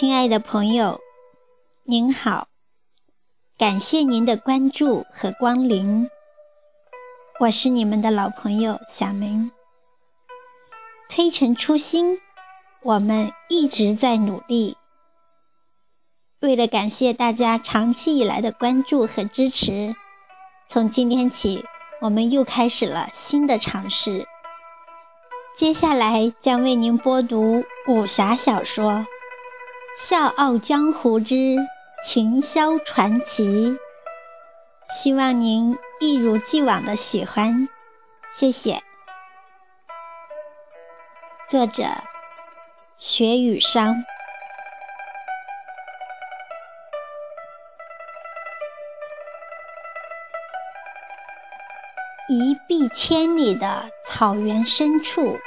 亲爱的朋友，您好，感谢您的关注和光临。我是你们的老朋友小明。推陈出新，我们一直在努力。为了感谢大家长期以来的关注和支持，从今天起，我们又开始了新的尝试。接下来将为您播读武侠小说《笑傲江湖之秦霄传奇》，希望您一如既往的喜欢，谢谢。作者：雪雨殇。一碧千里的草原深处。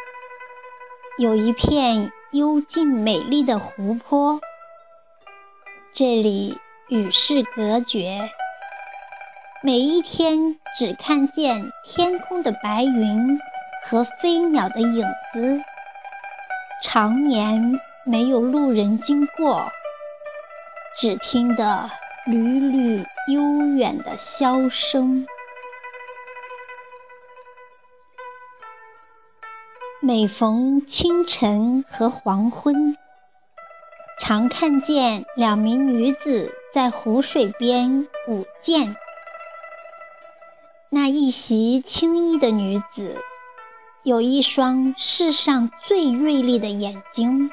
有一片幽静美丽的湖泊，这里与世隔绝，每一天只看见天空的白云和飞鸟的影子，常年没有路人经过，只听得缕缕悠远的箫声。每逢清晨和黄昏，常看见两名女子在湖水边舞剑。那一袭青衣的女子，有一双世上最锐利的眼睛，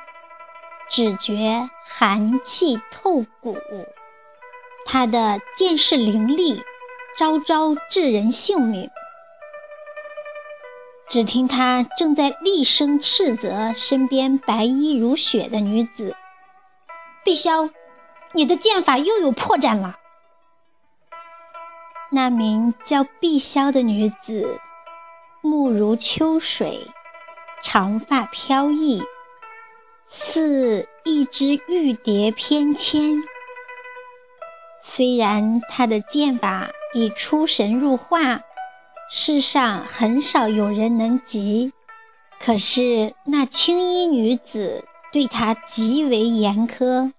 只觉寒气透骨。她的剑势凌厉，招招致人性命。只听他正在厉声斥责身边白衣如雪的女子：“碧霄，你的剑法又有破绽了。”那名叫碧霄的女子，目如秋水，长发飘逸，似一只玉蝶翩跹。虽然她的剑法已出神入化。世上很少有人能及，可是那青衣女子对他极为严苛，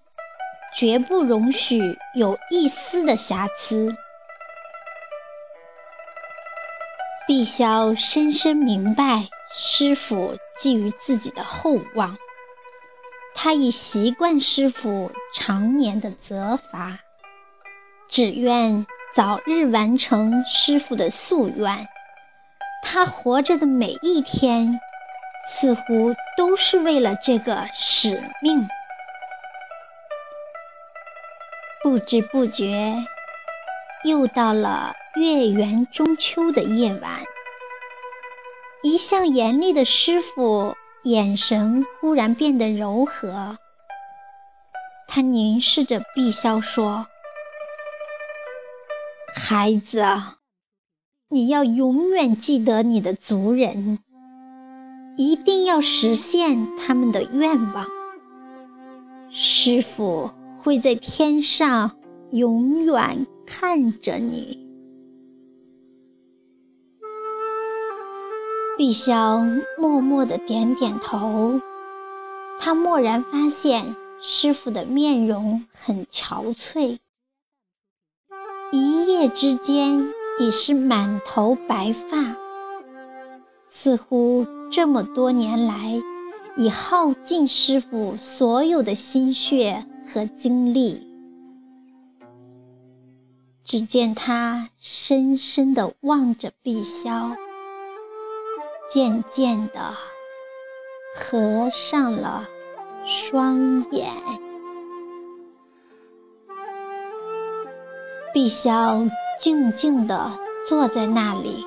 绝不容许有一丝的瑕疵。碧霄深深明白师傅寄予自己的厚望，他已习惯师傅常年的责罚，只愿。早日完成师傅的夙愿，他活着的每一天，似乎都是为了这个使命。不知不觉，又到了月圆中秋的夜晚。一向严厉的师傅眼神忽然变得柔和，他凝视着碧霄说。孩子，你要永远记得你的族人，一定要实现他们的愿望。师傅会在天上永远看着你。碧霄默默的点点头，他蓦然发现师傅的面容很憔悴。一夜之间已是满头白发，似乎这么多年来已耗尽师傅所有的心血和精力。只见他深深地望着碧霄，渐渐地合上了双眼。碧霄静静地坐在那里，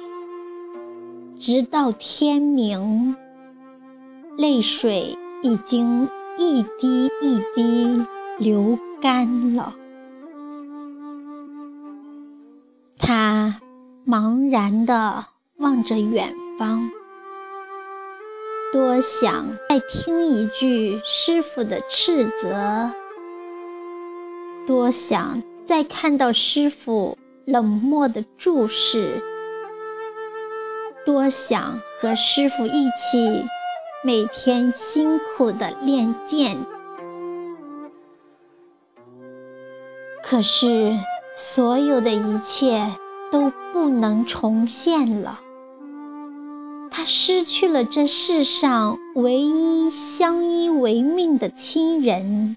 直到天明，泪水已经一滴一滴流干了。他茫然地望着远方，多想再听一句师傅的斥责，多想。再看到师傅冷漠的注视，多想和师傅一起每天辛苦的练剑，可是，所有的一切都不能重现了。他失去了这世上唯一相依为命的亲人，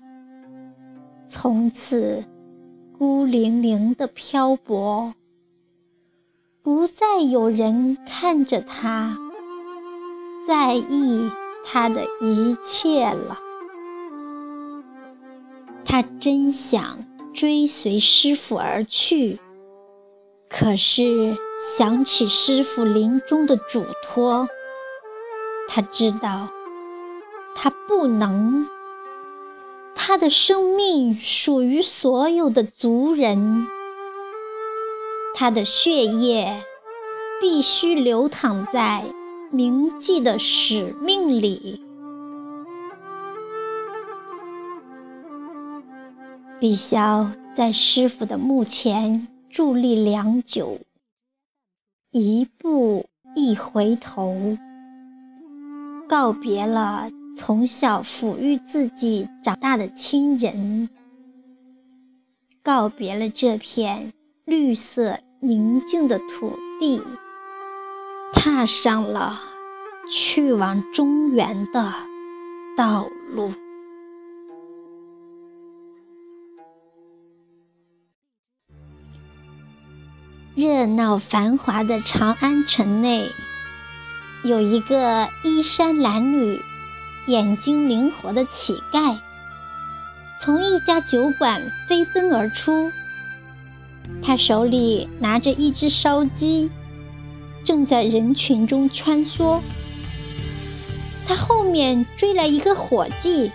从此孤零零的漂泊，不再有人看着他，在意他的一切了。他真想追随师傅而去。可是想起师傅临终的嘱托，他知道他不能。他的生命属于所有的族人，他的血液必须流淌在铭记的使命里。碧霄在师傅的墓前。伫立良久，一步一回头，告别了从小抚育自己长大的亲人，告别了这片绿色宁静的土地，踏上了去往中原的道路。热闹繁华的长安城内，有一个衣衫褴褛、眼睛灵活的乞丐，从一家酒馆飞奔而出。他手里拿着一只烧鸡，正在人群中穿梭。他后面追来一个伙计，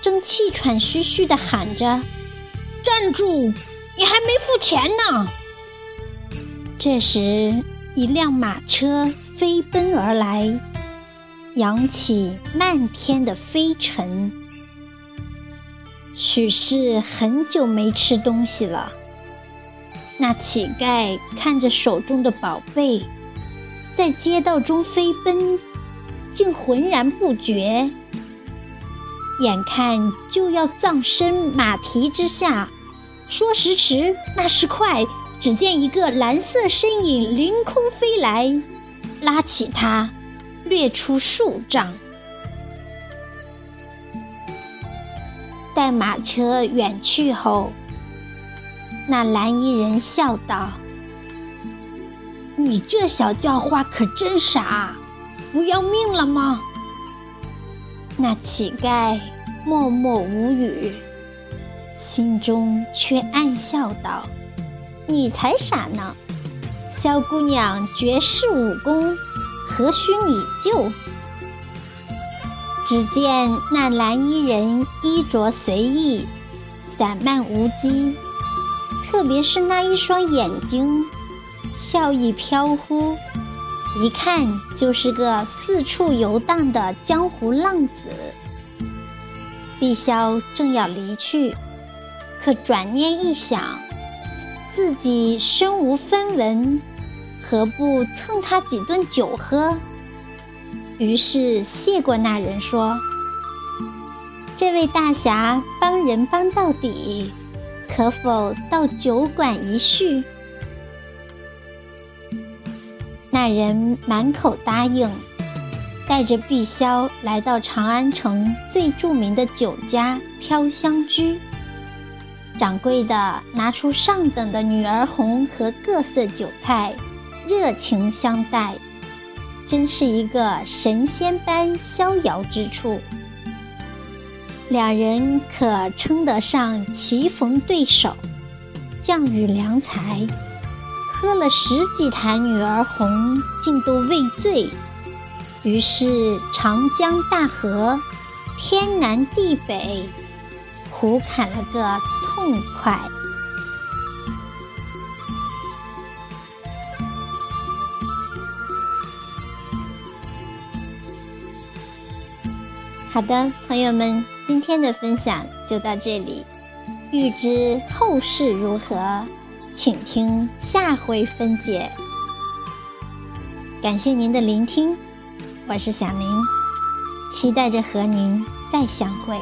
正气喘吁吁地喊着：“站住！你还没付钱呢！”这时，一辆马车飞奔而来，扬起漫天的飞尘。许是很久没吃东西了，那乞丐看着手中的宝贝，在街道中飞奔，竟浑然不觉。眼看就要葬身马蹄之下，说时迟，那时快。只见一个蓝色身影凌空飞来，拉起他，掠出数丈。待马车远去后，那蓝衣人笑道：“你这小叫花可真傻，不要命了吗？”那乞丐默默无语，心中却暗笑道。你才傻呢！萧姑娘绝世武功，何须你救？只见那蓝衣人衣着随意，散漫无羁，特别是那一双眼睛，笑意飘忽，一看就是个四处游荡的江湖浪子。碧霄正要离去，可转念一想。自己身无分文，何不蹭他几顿酒喝？于是谢过那人，说：“这位大侠帮人帮到底，可否到酒馆一叙？”那人满口答应，带着碧霄来到长安城最著名的酒家飘香居。掌柜的拿出上等的女儿红和各色酒菜，热情相待，真是一个神仙般逍遥之处。两人可称得上棋逢对手，将遇良才。喝了十几坛女儿红，竟都未醉。于是长江大河，天南地北，胡侃了个。痛快。好的，朋友们，今天的分享就到这里。欲知后事如何，请听下回分解。感谢您的聆听，我是小林，期待着和您再相会。